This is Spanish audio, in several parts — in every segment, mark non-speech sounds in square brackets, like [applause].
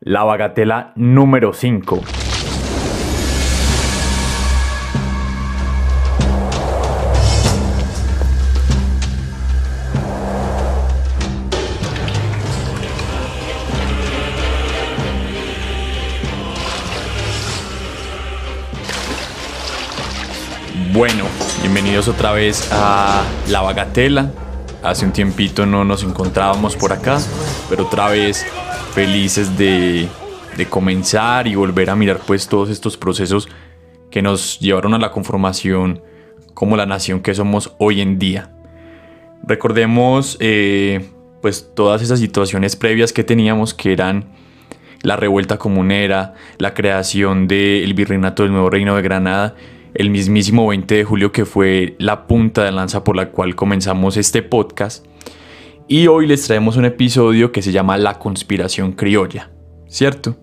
La bagatela número 5. Bueno, bienvenidos otra vez a La Bagatela. Hace un tiempito no nos encontrábamos por acá, pero otra vez felices de, comenzar y volver a mirar pues todos estos procesos que nos llevaron a la conformación como la nación que somos hoy en día. Recordemos eh, pues todas esas situaciones previas que teníamos que eran la revuelta comunera, la creación del virreinato del nuevo reino de Granada, el mismísimo 20 de julio que fue la punta de lanza por la cual comenzamos este podcast. Y hoy les traemos un episodio que se llama La conspiración criolla, ¿cierto?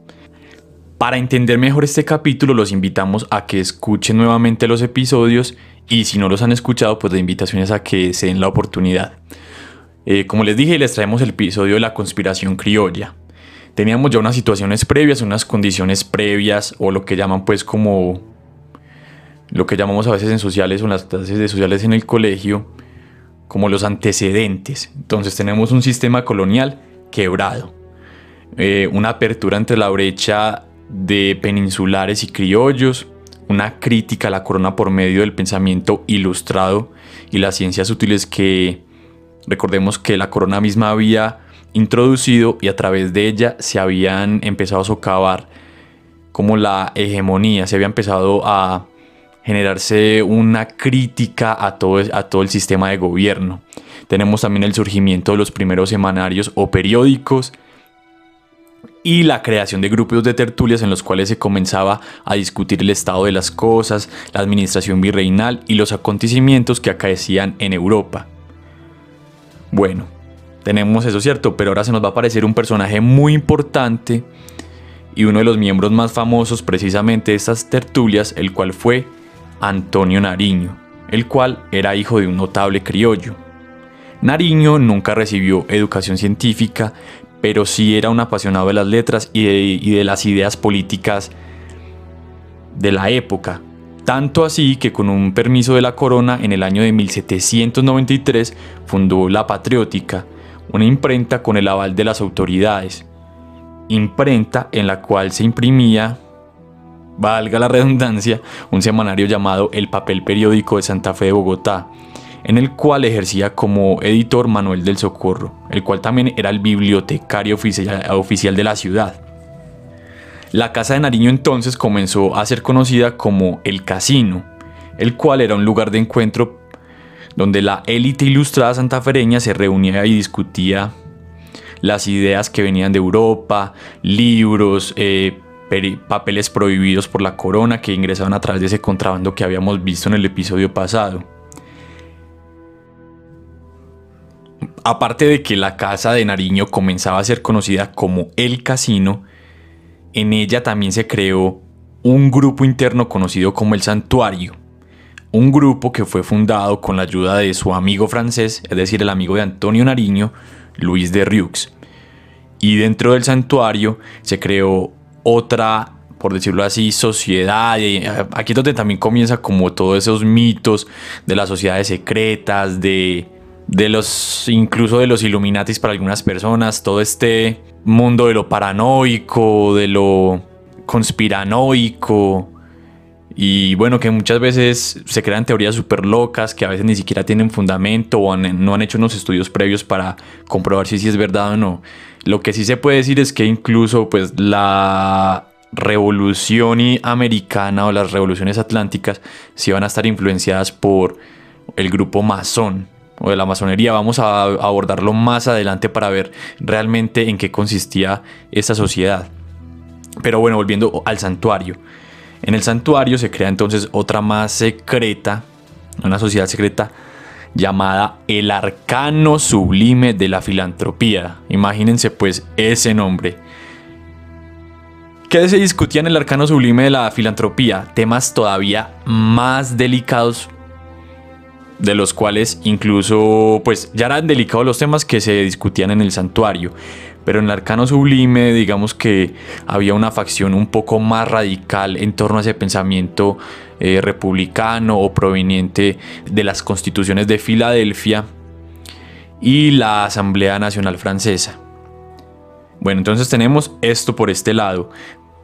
Para entender mejor este capítulo los invitamos a que escuchen nuevamente los episodios y si no los han escuchado pues la invitación es a que se den la oportunidad. Eh, como les dije les traemos el episodio de la conspiración criolla. Teníamos ya unas situaciones previas, unas condiciones previas o lo que llaman pues como lo que llamamos a veces en sociales o en las clases de sociales en el colegio como los antecedentes. Entonces tenemos un sistema colonial quebrado, eh, una apertura entre la brecha de peninsulares y criollos, una crítica a la corona por medio del pensamiento ilustrado y las ciencias útiles que recordemos que la corona misma había introducido y a través de ella se habían empezado a socavar como la hegemonía, se había empezado a generarse una crítica a todo, a todo el sistema de gobierno. Tenemos también el surgimiento de los primeros semanarios o periódicos y la creación de grupos de tertulias en los cuales se comenzaba a discutir el estado de las cosas, la administración virreinal y los acontecimientos que acaecían en Europa. Bueno, tenemos eso cierto, pero ahora se nos va a aparecer un personaje muy importante y uno de los miembros más famosos precisamente de estas tertulias, el cual fue Antonio Nariño, el cual era hijo de un notable criollo. Nariño nunca recibió educación científica, pero sí era un apasionado de las letras y de, las ideas políticas de la época. Tanto así que con un permiso de la corona en el año de 1793 fundó La Patriótica, una imprenta con el aval de las autoridades. Imprenta en la cual se imprimía valga la redundancia, un semanario llamado El Papel Periódico de Santa Fe de Bogotá, en el cual ejercía como editor Manuel del Socorro, el cual también era el bibliotecario oficial de la ciudad. La Casa de Nariño entonces comenzó a ser conocida como el Casino, el cual era un lugar de encuentro donde la élite ilustrada santafereña se reunía y discutía las ideas que venían de Europa, libros, eh, papeles prohibidos por la corona que ingresaban a través de ese contrabando que habíamos visto en el episodio pasado. Aparte de que la casa de Nariño comenzaba a ser conocida como el casino, en ella también se creó un grupo interno conocido como el santuario. Un grupo que fue fundado con la ayuda de su amigo francés, es decir, el amigo de Antonio Nariño, Luis de Riux. Y dentro del santuario se creó otra, por decirlo así, sociedad. Eh, aquí es donde también comienza como todos esos mitos de las sociedades secretas, de, de los, incluso de los Illuminatis para algunas personas, todo este mundo de lo paranoico, de lo conspiranoico. Y bueno, que muchas veces se crean teorías súper locas que a veces ni siquiera tienen fundamento o no han hecho unos estudios previos para comprobar si, si es verdad o no. Lo que sí se puede decir es que incluso pues la revolución americana o las revoluciones atlánticas sí van a estar influenciadas por el grupo masón o de la masonería. Vamos a abordarlo más adelante para ver realmente en qué consistía esta sociedad. Pero bueno, volviendo al santuario. En el santuario se crea entonces otra más secreta, una sociedad secreta llamada El Arcano Sublime de la Filantropía. Imagínense pues ese nombre. ¿Qué se discutía en el Arcano Sublime de la Filantropía? Temas todavía más delicados de los cuales incluso pues ya eran delicados los temas que se discutían en el santuario. Pero en el arcano sublime digamos que había una facción un poco más radical en torno a ese pensamiento eh, republicano o proveniente de las constituciones de Filadelfia y la Asamblea Nacional Francesa. Bueno, entonces tenemos esto por este lado,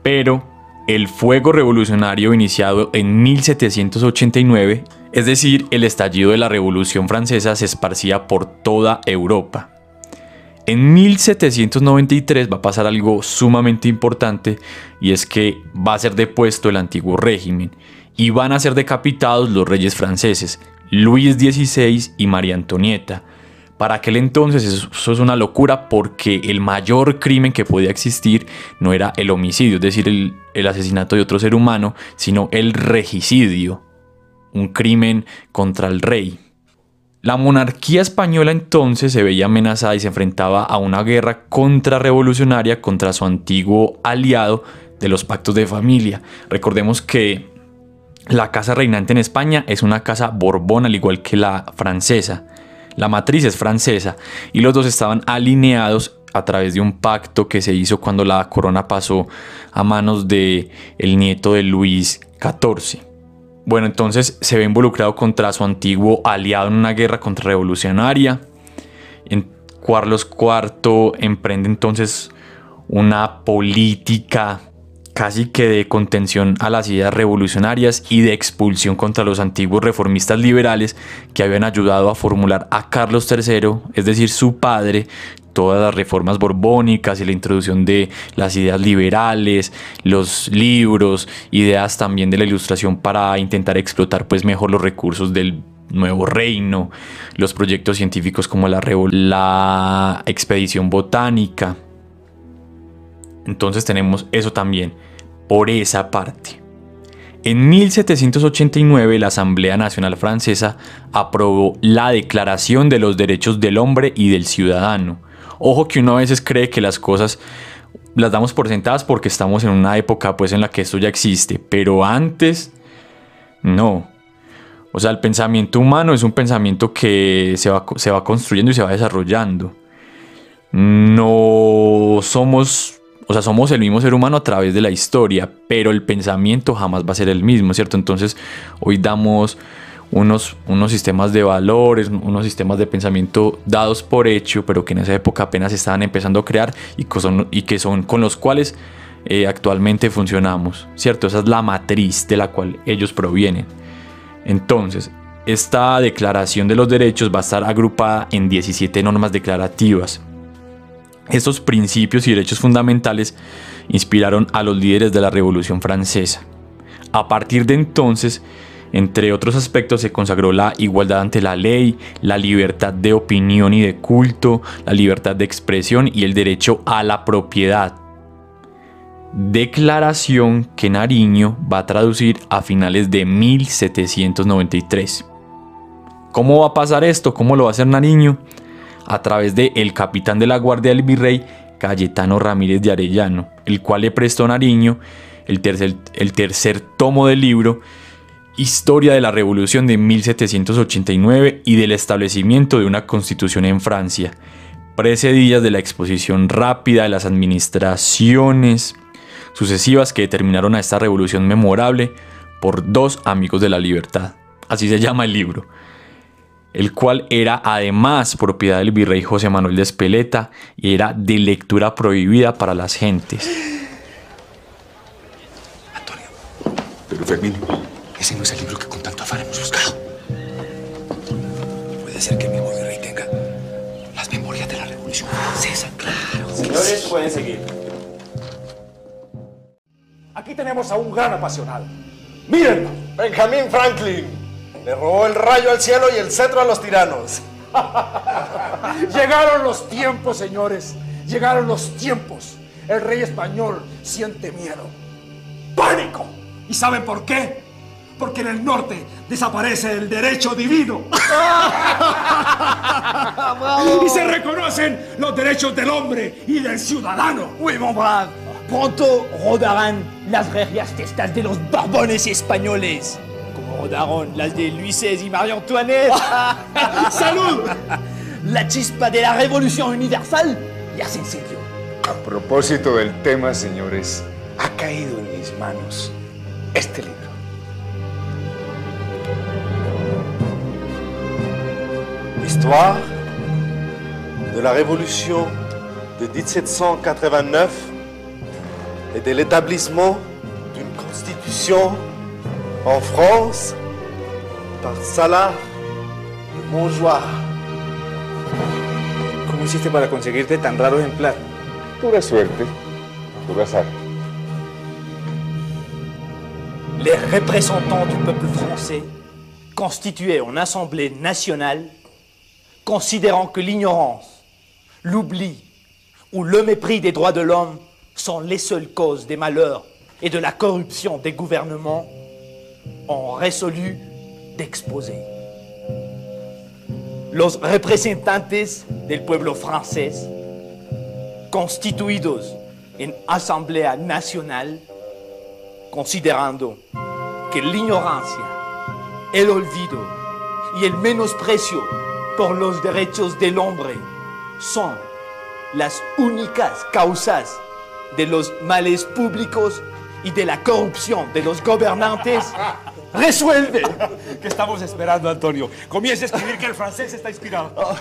pero el fuego revolucionario iniciado en 1789, es decir, el estallido de la Revolución Francesa, se esparcía por toda Europa. En 1793 va a pasar algo sumamente importante y es que va a ser depuesto el antiguo régimen y van a ser decapitados los reyes franceses, Luis XVI y María Antonieta, para aquel entonces eso, es una locura porque el mayor crimen que podía existir no era el homicidio, es decir, el, el asesinato de otro ser humano, sino el regicidio, un crimen contra el rey. La monarquía española entonces se veía amenazada y se enfrentaba a una guerra contrarrevolucionaria contra su antiguo aliado de los pactos de familia. Recordemos que la casa reinante en España es una casa borbón al igual que la francesa. La matriz es francesa y los dos estaban alineados a través de un pacto que se hizo cuando la corona pasó a manos de el nieto de Luis XIV. Bueno, entonces se ve involucrado contra su antiguo aliado en una guerra contrarrevolucionaria. Carlos IV emprende entonces una política casi que de contención a las ideas revolucionarias y de expulsión contra los antiguos reformistas liberales que habían ayudado a formular a Carlos III, es decir, su padre, todas las reformas borbónicas y la introducción de las ideas liberales, los libros, ideas también de la ilustración para intentar explotar pues mejor los recursos del nuevo reino, los proyectos científicos como la, la expedición botánica, entonces tenemos eso también por esa parte. En 1789 la Asamblea Nacional Francesa aprobó la Declaración de los Derechos del Hombre y del Ciudadano. Ojo que uno a veces cree que las cosas las damos por sentadas porque estamos en una época pues en la que esto ya existe, pero antes no. O sea, el pensamiento humano es un pensamiento que se va, se va construyendo y se va desarrollando. No somos o sea, somos el mismo ser humano a través de la historia, pero el pensamiento jamás va a ser el mismo, ¿cierto? Entonces, hoy damos unos, unos sistemas de valores, unos sistemas de pensamiento dados por hecho, pero que en esa época apenas estaban empezando a crear y, y que son con los cuales eh, actualmente funcionamos, ¿cierto? Esa es la matriz de la cual ellos provienen. Entonces, esta declaración de los derechos va a estar agrupada en 17 normas declarativas estos principios y derechos fundamentales inspiraron a los líderes de la Revolución Francesa. A partir de entonces, entre otros aspectos, se consagró la igualdad ante la ley, la libertad de opinión y de culto, la libertad de expresión y el derecho a la propiedad. Declaración que Nariño va a traducir a finales de 1793. ¿Cómo va a pasar esto? ¿Cómo lo va a hacer Nariño? a través de el capitán de la Guardia del Virrey, Cayetano Ramírez de Arellano, el cual le prestó Nariño el tercer tomo del libro Historia de la Revolución de 1789 y del establecimiento de una constitución en Francia, precedidas de la exposición rápida de las administraciones sucesivas que determinaron a esta revolución memorable por dos amigos de la libertad. Así se llama el libro el cual era además propiedad del virrey José Manuel de Espeleta y era de lectura prohibida para las gentes. Antonio, pero ese no es el libro que con tanto afán hemos buscado. Puede ser que el mismo virrey tenga las memorias de la Revolución Francesa, claro. Señores, pueden seguir. Aquí tenemos a un gran apasionado. Mírenlo. Benjamin Franklin. Le robó el rayo al cielo y el cetro a los tiranos. [laughs] Llegaron los tiempos, señores. Llegaron los tiempos. El rey español siente miedo. ¡Pánico! ¿Y saben por qué? Porque en el norte desaparece el derecho divino. [laughs] y se reconocen los derechos del hombre y del ciudadano. Oui, mon brave. Pronto rodarán las reglas testas de los borbones españoles. Rodaron las de Luis XVI y María Antoinette. [laughs] ¡Salud! La chispa de la revolución universal ya se encendió. A propósito del tema, señores, ha caído en mis manos este libro. De la Révolution de 1789 et de l'établissement d'une constitution en France par Salah de Montjoie. ¿Cómo hiciste para conseguirte tan raro ejemplar? Pura suerte, puro azar. Les représentants du peuple français, constitués en Assemblée nationale, considérant que l'ignorance, l'oubli ou le mépris des droits de l'homme sont les seules causes des malheurs et de la corruption des gouvernements, ont résolu d'exposer. Los representantes del pueblo francés, constituidos en Asamblea Nacional, considerando que la ignorancia, el olvido y el menosprecio por los derechos del hombre son las únicas causas de los males públicos y de la corrupción de los gobernantes, [laughs] resuelve. ¿Qué estamos esperando, Antonio? Comienza a escribir que el francés está inspirado. [laughs]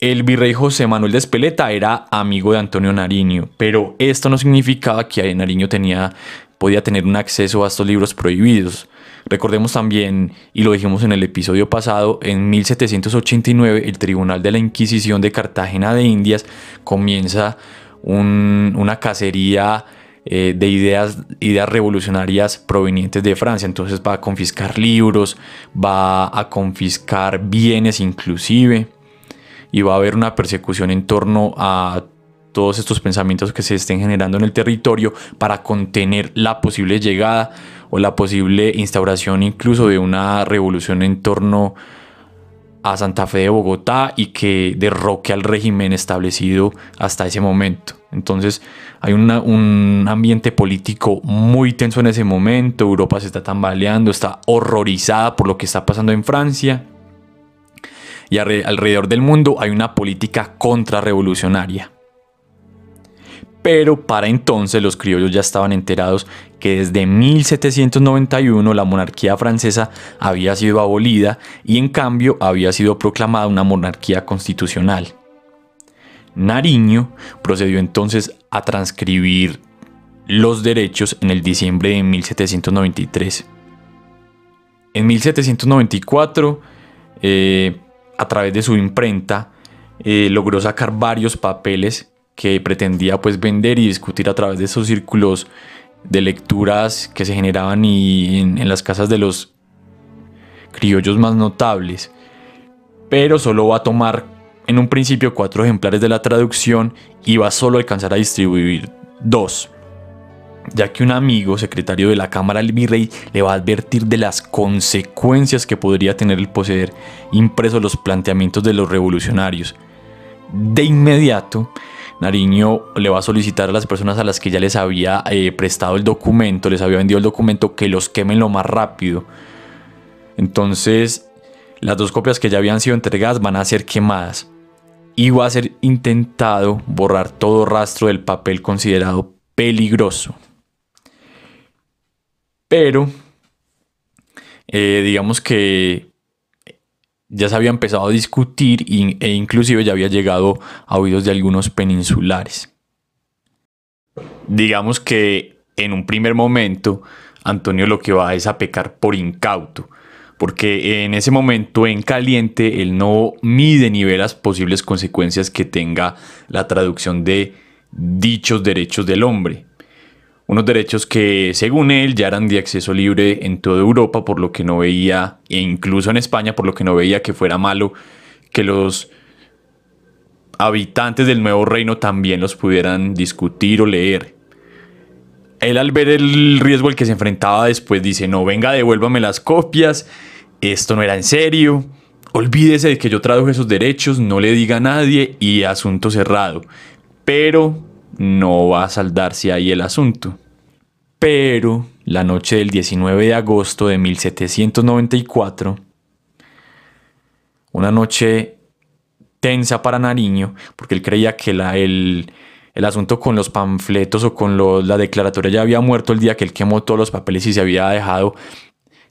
El virrey José Manuel de Espeleta era amigo de Antonio Nariño, pero esto no significaba que Nariño tenía, podía tener un acceso a estos libros prohibidos. Recordemos también, y lo dijimos en el episodio pasado, en 1789 el Tribunal de la Inquisición de Cartagena de Indias comienza un- una cacería eh, de ideas, ideas revolucionarias provenientes de Francia. Entonces va a confiscar libros, va a confiscar bienes inclusive y va a haber una persecución en torno a todos estos pensamientos que se estén generando en el territorio para contener la posible llegada o la posible instauración incluso de una revolución en torno a Santa Fe de Bogotá y que derroque al régimen establecido hasta ese momento. Entonces hay un ambiente político muy tenso en ese momento, Europa se está tambaleando, está horrorizada por lo que está pasando en Francia y alre- alrededor del mundo hay una política contrarrevolucionaria. Pero para entonces los criollos ya estaban enterados que desde 1791 la monarquía francesa había sido abolida y en cambio había sido proclamada una monarquía constitucional. Nariño procedió entonces a transcribir los derechos en el diciembre de 1793. En 1794, eh, a través de su imprenta, eh, logró sacar varios papeles que pretendía pues vender y discutir a través de esos círculos de lecturas que se generaban y en, las casas de los criollos más notables. Pero solo va a tomar en un principio cuatro ejemplares de la traducción y va solo a alcanzar a distribuir dos ya que un amigo, secretario de la Cámara del Virrey, le va a advertir de las consecuencias que podría tener el poseer impresos los planteamientos de los revolucionarios. De inmediato, Nariño le va a solicitar a las personas a las que ya les había eh, prestado el documento, les había vendido el documento, que los quemen lo más rápido. Entonces, las dos copias que ya habían sido entregadas van a ser quemadas. Y va a ser intentado borrar todo rastro del papel considerado peligroso. Pero, eh, digamos que ya se había empezado a discutir e inclusive ya había llegado a oídos de algunos peninsulares. Digamos que en un primer momento Antonio lo que va es a pecar por incauto, porque en ese momento en caliente él no mide ni ve las posibles consecuencias que tenga la traducción de dichos derechos del hombre. Unos derechos que, según él, ya eran de acceso libre en toda Europa, por lo que no veía, e incluso en España, por lo que no veía que fuera malo que los habitantes del nuevo reino también los pudieran discutir o leer. Él al ver el riesgo al que se enfrentaba después dice, no, venga, devuélvame las copias, esto no era en serio, olvídese de que yo traduje esos derechos, no le diga a nadie y asunto cerrado. Pero no va a saldarse ahí el asunto. Pero la noche del 19 de agosto de 1794, una noche tensa para Nariño, porque él creía que la, el, el asunto con los panfletos o con la declaratoria ya había muerto el día que él quemó todos los papeles y se había dejado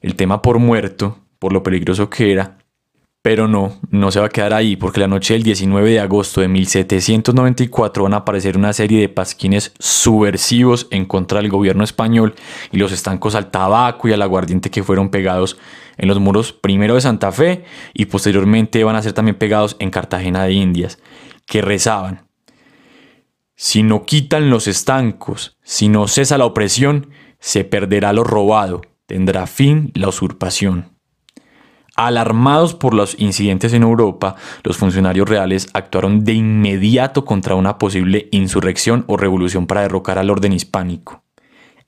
el tema por muerto, por lo peligroso que era. Pero no, no se va a quedar ahí, porque la noche del 19 de agosto de 1794 van a aparecer una serie de pasquines subversivos en contra del gobierno español y los estancos al tabaco y al aguardiente que fueron pegados en los muros primero de Santa Fe y posteriormente van a ser también pegados en Cartagena de Indias, que rezaban, si no quitan los estancos, si no cesa la opresión, se perderá lo robado, tendrá fin la usurpación. Alarmados por los incidentes en Europa, los funcionarios reales actuaron de inmediato contra una posible insurrección o revolución para derrocar al orden hispánico.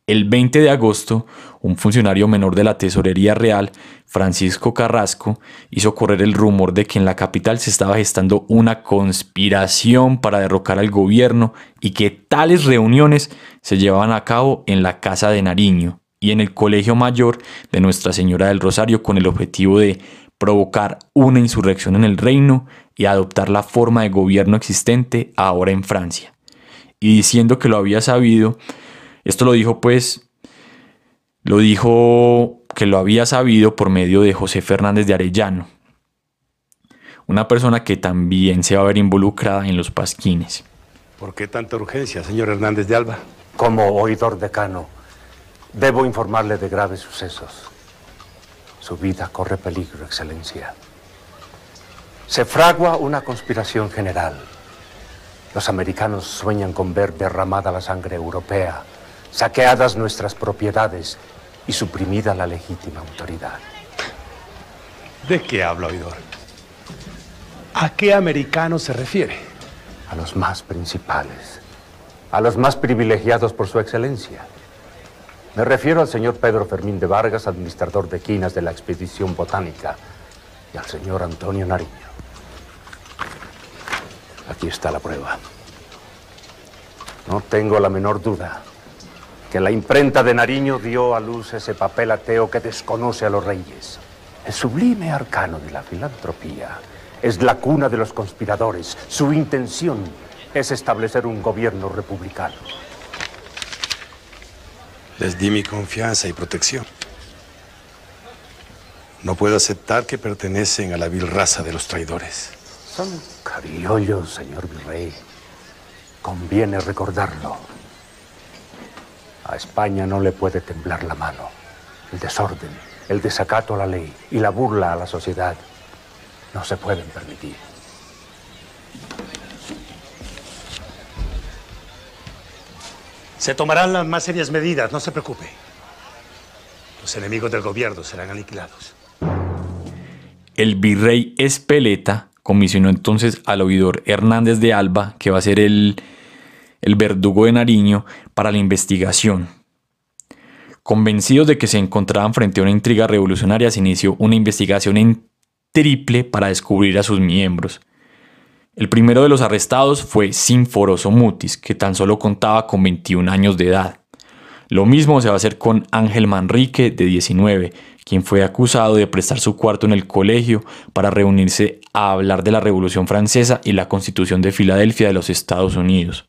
El 20 de agosto, un funcionario menor de la Tesorería Real, Francisco Carrasco, hizo correr el rumor de que en la capital se estaba gestando una conspiración para derrocar al gobierno y que tales reuniones se llevaban a cabo en la Casa de Nariño y en el Colegio Mayor de Nuestra Señora del Rosario con el objetivo de provocar una insurrección en el reino y adoptar la forma de gobierno existente ahora en Francia. Y diciendo que lo había sabido, esto lo dijo pues, lo dijo que lo había sabido por medio de José Fernández de Arellano, una persona que también se va a ver involucrada en los pasquines. ¿Por qué tanta urgencia, señor Hernández de Alba? Como oidor decano, debo informarle de graves sucesos. Su vida corre peligro, Excelencia. Se fragua una conspiración general. Los americanos sueñan con ver derramada la sangre europea saqueadas nuestras propiedades y suprimida la legítima autoridad. ¿De qué habla, oidor? ¿A qué americano se refiere? A los más principales, a los más privilegiados por su excelencia. Me refiero al señor Pedro Fermín de Vargas, administrador de quinas de la expedición botánica, y al señor Antonio Nariño. Aquí está la prueba. No tengo la menor duda que la imprenta de Nariño dio a luz ese papel ateo que desconoce a los reyes. El sublime arcano de la filantropía es la cuna de los conspiradores. Su intención es establecer un gobierno republicano. Les di mi confianza y protección. No puedo aceptar que pertenecen a la vil raza de los traidores. Son cariollos, señor virrey. Conviene recordarlo. A España no le puede temblar la mano. El desorden, el desacato a la ley y la burla a la sociedad no se pueden permitir. Se tomarán las más serias medidas, no se preocupe. Los enemigos del gobierno serán aniquilados. El virrey Espeleta comisionó entonces al oidor Hernández de Alba, que va a ser el el verdugo de Nariño, para la investigación. Convencidos de que se encontraban frente a una intriga revolucionaria, se inició una investigación en triple para descubrir a sus miembros. El primero de los arrestados fue Sinforoso Mutis, que tan solo contaba con 21 años de edad. Lo mismo se va a hacer con Ángel Manrique, de 19, quien fue acusado de prestar su cuarto en el colegio para reunirse a hablar de la Revolución Francesa y la Constitución de Filadelfia de los Estados Unidos.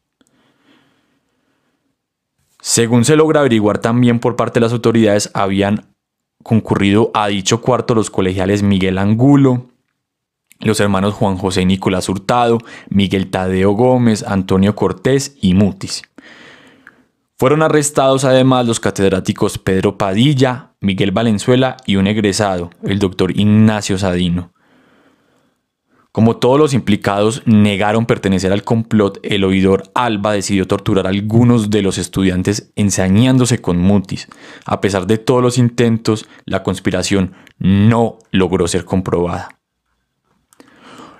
Según se logra averiguar también por parte de las autoridades, habían concurrido a dicho cuarto los colegiales Miguel Angulo, los hermanos Juan José Nicolás Hurtado, Miguel Tadeo Gómez, Antonio Cortés y Mutis. Fueron arrestados además los catedráticos Pedro Padilla, Miguel Valenzuela y un egresado, el doctor Ignacio Sadino. Como todos los implicados negaron pertenecer al complot, el oidor Alba decidió torturar a algunos de los estudiantes ensañándose con Mutis. A pesar de todos los intentos, la conspiración no logró ser comprobada.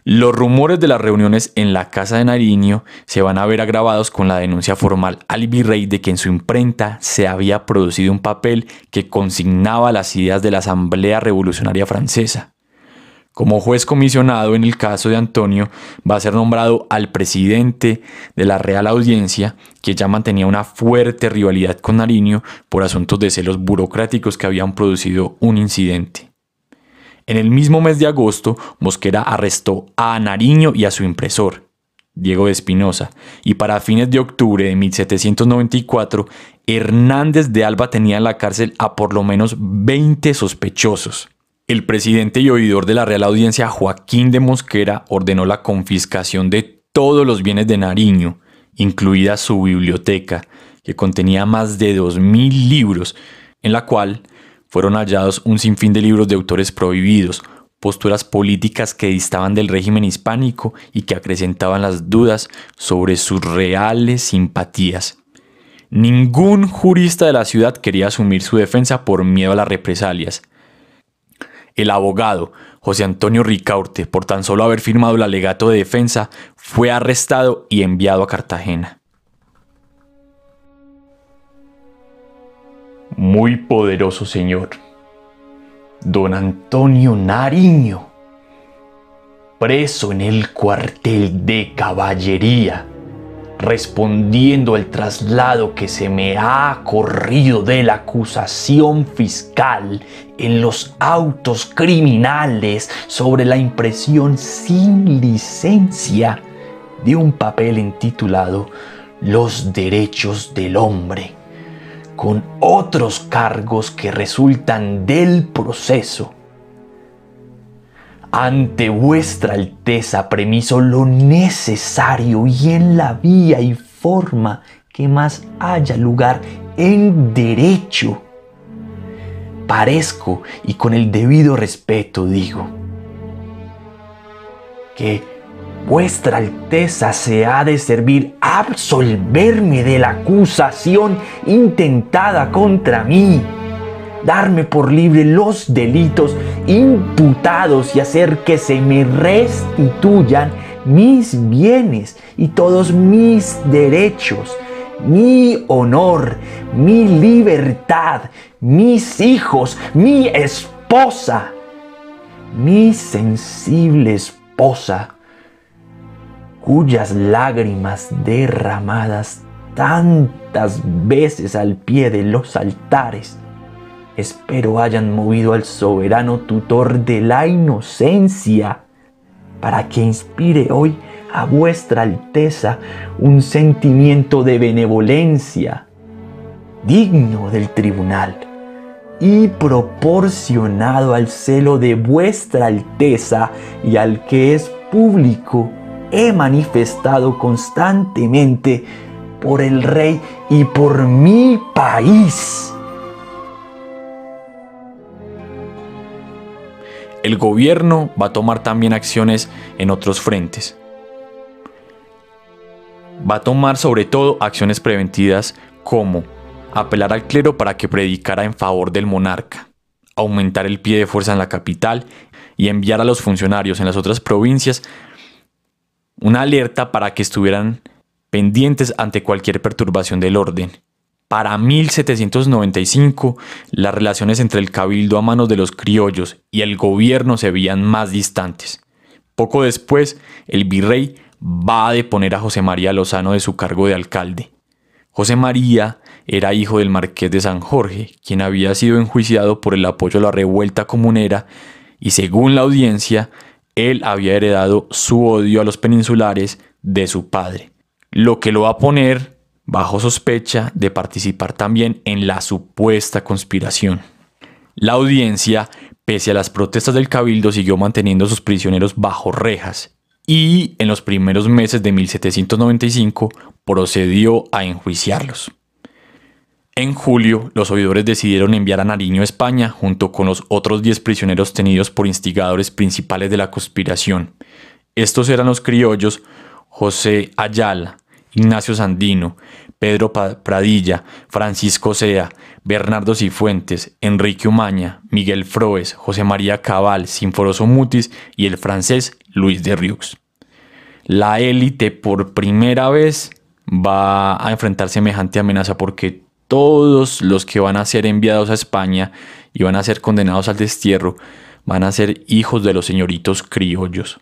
Los rumores de las reuniones en la casa de Nariño se van a ver agravados con la denuncia formal al virrey de que en su imprenta se había producido un papel que consignaba las ideas de la Asamblea Revolucionaria Francesa. Como juez comisionado en el caso de Antonio, va a ser nombrado al presidente de la Real Audiencia, que ya mantenía una fuerte rivalidad con Nariño por asuntos de celos burocráticos que habían producido un incidente. En el mismo mes de agosto, Mosquera arrestó a Nariño y a su impresor, Diego de Espinosa, y para fines de octubre de 1794, Hernández de Alba tenía en la cárcel a por lo menos 20 sospechosos. El presidente y oidor de la Real Audiencia, Joaquín de Mosquera, ordenó la confiscación de todos los bienes de Nariño, incluida su biblioteca, que contenía más de 2.000 libros, en la cual fueron hallados un sinfín de libros de autores prohibidos, posturas políticas que distaban del régimen hispánico y que acrecentaban las dudas sobre sus reales simpatías. Ningún jurista de la ciudad quería asumir su defensa por miedo a las represalias. El abogado, José Antonio Ricaurte, por tan solo haber firmado el alegato de defensa, fue arrestado y enviado a Cartagena. Muy poderoso señor, don Antonio Nariño, preso en el cuartel de caballería, respondiendo al traslado que se me ha corrido de la acusación fiscal en los autos criminales sobre la impresión sin licencia de un papel intitulado Los derechos del hombre con otros cargos que resultan del proceso. Ante vuestra Alteza premiso lo necesario y en la vía y forma que más haya lugar en derecho. Parezco y con el debido respeto digo que Vuestra Alteza se ha de servir absolverme de la acusación intentada contra mí, darme por libre los delitos imputados y hacer que se me restituyan mis bienes y todos mis derechos, mi honor, mi libertad, mis hijos, mi esposa, mi sensible esposa cuyas lágrimas derramadas tantas veces al pie de los altares, espero hayan movido al soberano tutor de la inocencia, para que inspire hoy a vuestra Alteza un sentimiento de benevolencia digno del tribunal y proporcionado al celo de vuestra Alteza y al que es público he manifestado constantemente por el rey y por mi país. El gobierno va a tomar también acciones en otros frentes. Va a tomar sobre todo acciones preventivas como apelar al clero para que predicara en favor del monarca, aumentar el pie de fuerza en la capital y enviar a los funcionarios en las otras provincias una alerta para que estuvieran pendientes ante cualquier perturbación del orden. Para 1795, las relaciones entre el cabildo a manos de los criollos y el gobierno se veían más distantes. Poco después, el virrey va a deponer a José María Lozano de su cargo de alcalde. José María era hijo del marqués de San Jorge, quien había sido enjuiciado por el apoyo a la revuelta comunera y según la audiencia él había heredado su odio a los peninsulares de su padre, lo que lo va a poner bajo sospecha de participar también en la supuesta conspiración. La audiencia, pese a las protestas del cabildo, siguió manteniendo a sus prisioneros bajo rejas y en los primeros meses de 1795 procedió a enjuiciarlos. En julio, los oidores decidieron enviar a Nariño a España junto con los otros 10 prisioneros tenidos por instigadores principales de la conspiración. Estos eran los criollos José Ayala, Ignacio Sandino, Pedro Pradilla, Francisco Sea, Bernardo Cifuentes, Enrique Umaña, Miguel Froes, José María Cabal, Sinforoso Mutis y el francés Luis de Riux. La élite por primera vez va a enfrentar semejante amenaza porque todos los que van a ser enviados a España y van a ser condenados al destierro van a ser hijos de los señoritos criollos.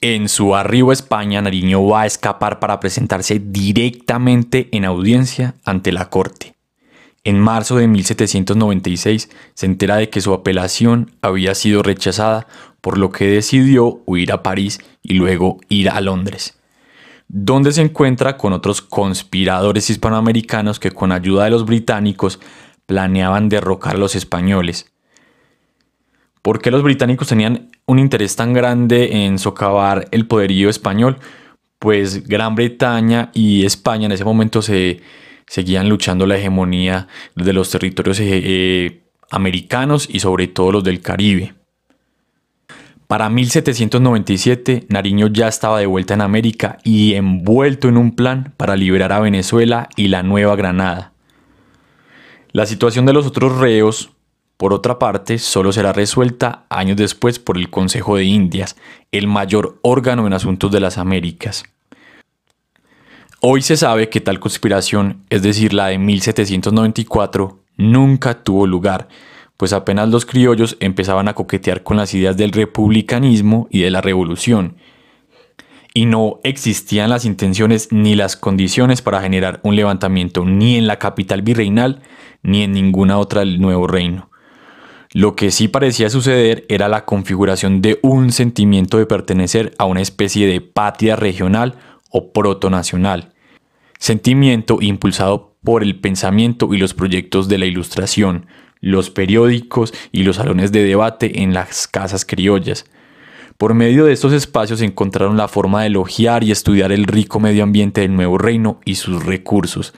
En su arribo a España, Nariño va a escapar para presentarse directamente en audiencia ante la corte. En marzo de 1796 se entera de que su apelación había sido rechazada, por lo que decidió huir a París y luego ir a Londres, donde se encuentra con otros conspiradores hispanoamericanos que con ayuda de los británicos planeaban derrocar a los españoles. ¿Por qué los británicos tenían un interés tan grande en socavar el poderío español? Pues Gran Bretaña y España en ese momento se seguían luchando la hegemonía de los territorios eh, eh, americanos y sobre todo los del Caribe. Para 1797, Nariño ya estaba de vuelta en América y envuelto en un plan para liberar a Venezuela y la Nueva Granada. La situación de los otros reos, por otra parte, solo será resuelta años después por el Consejo de Indias, el mayor órgano en asuntos de las Américas. Hoy se sabe que tal conspiración, es decir, la de 1794, nunca tuvo lugar, pues apenas los criollos empezaban a coquetear con las ideas del republicanismo y de la revolución, y no existían las intenciones ni las condiciones para generar un levantamiento ni en la capital virreinal ni en ninguna otra del nuevo reino. Lo que sí parecía suceder era la configuración de un sentimiento de pertenecer a una especie de patria regional o protonacional, sentimiento impulsado por el pensamiento y los proyectos de la ilustración, los periódicos y los salones de debate en las casas criollas. Por medio de estos espacios encontraron la forma de elogiar y estudiar el rico medio ambiente del nuevo reino y sus recursos,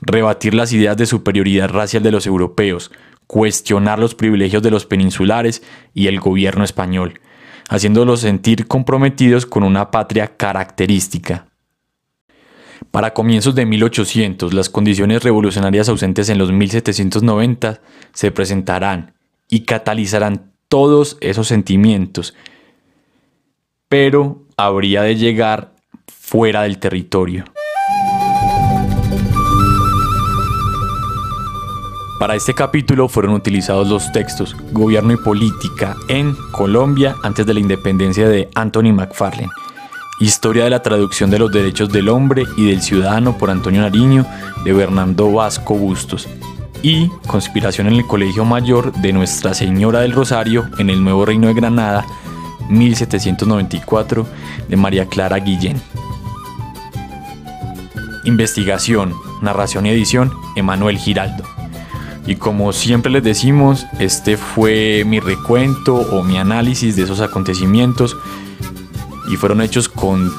rebatir las ideas de superioridad racial de los europeos, cuestionar los privilegios de los peninsulares y el gobierno español, haciéndolos sentir comprometidos con una patria característica. Para comienzos de 1800, las condiciones revolucionarias ausentes en los 1790 se presentarán y catalizarán todos esos sentimientos, pero habría de llegar fuera del territorio. Para este capítulo fueron utilizados los textos Gobierno y Política en Colombia antes de la independencia de Anthony McFarlane Historia de la traducción de los derechos del hombre y del ciudadano por Antonio Nariño de Bernardo Vasco Bustos y Conspiración en el Colegio Mayor de Nuestra Señora del Rosario en el Nuevo Reino de Granada 1794 de María Clara Guillén. Investigación, narración y edición Emanuel Giraldo. Y como siempre les decimos, este fue mi recuento o mi análisis de esos acontecimientos y fueron hechos con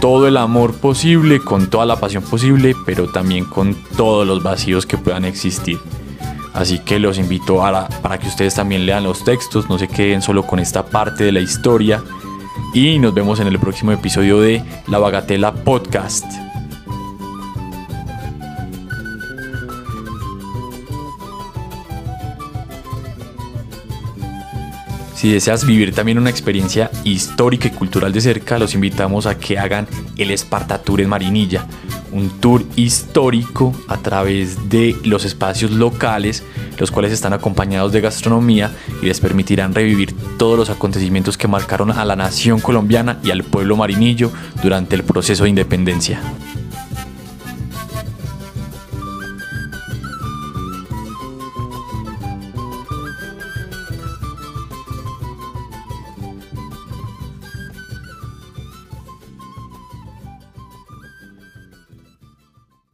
todo el amor posible, con toda la pasión posible, pero también con todos los vacíos que puedan existir. Así que los invito para que ustedes también lean los textos, no se queden solo con esta parte de la historia. Y nos vemos en el próximo episodio de La Bagatela Podcast. Si deseas vivir también una experiencia histórica y cultural de cerca, los invitamos a que hagan el Esparta Tour en Marinilla, un tour histórico a través de los espacios locales, los cuales están acompañados de gastronomía y les permitirán revivir todos los acontecimientos que marcaron a la nación colombiana y al pueblo marinillo durante el proceso de independencia.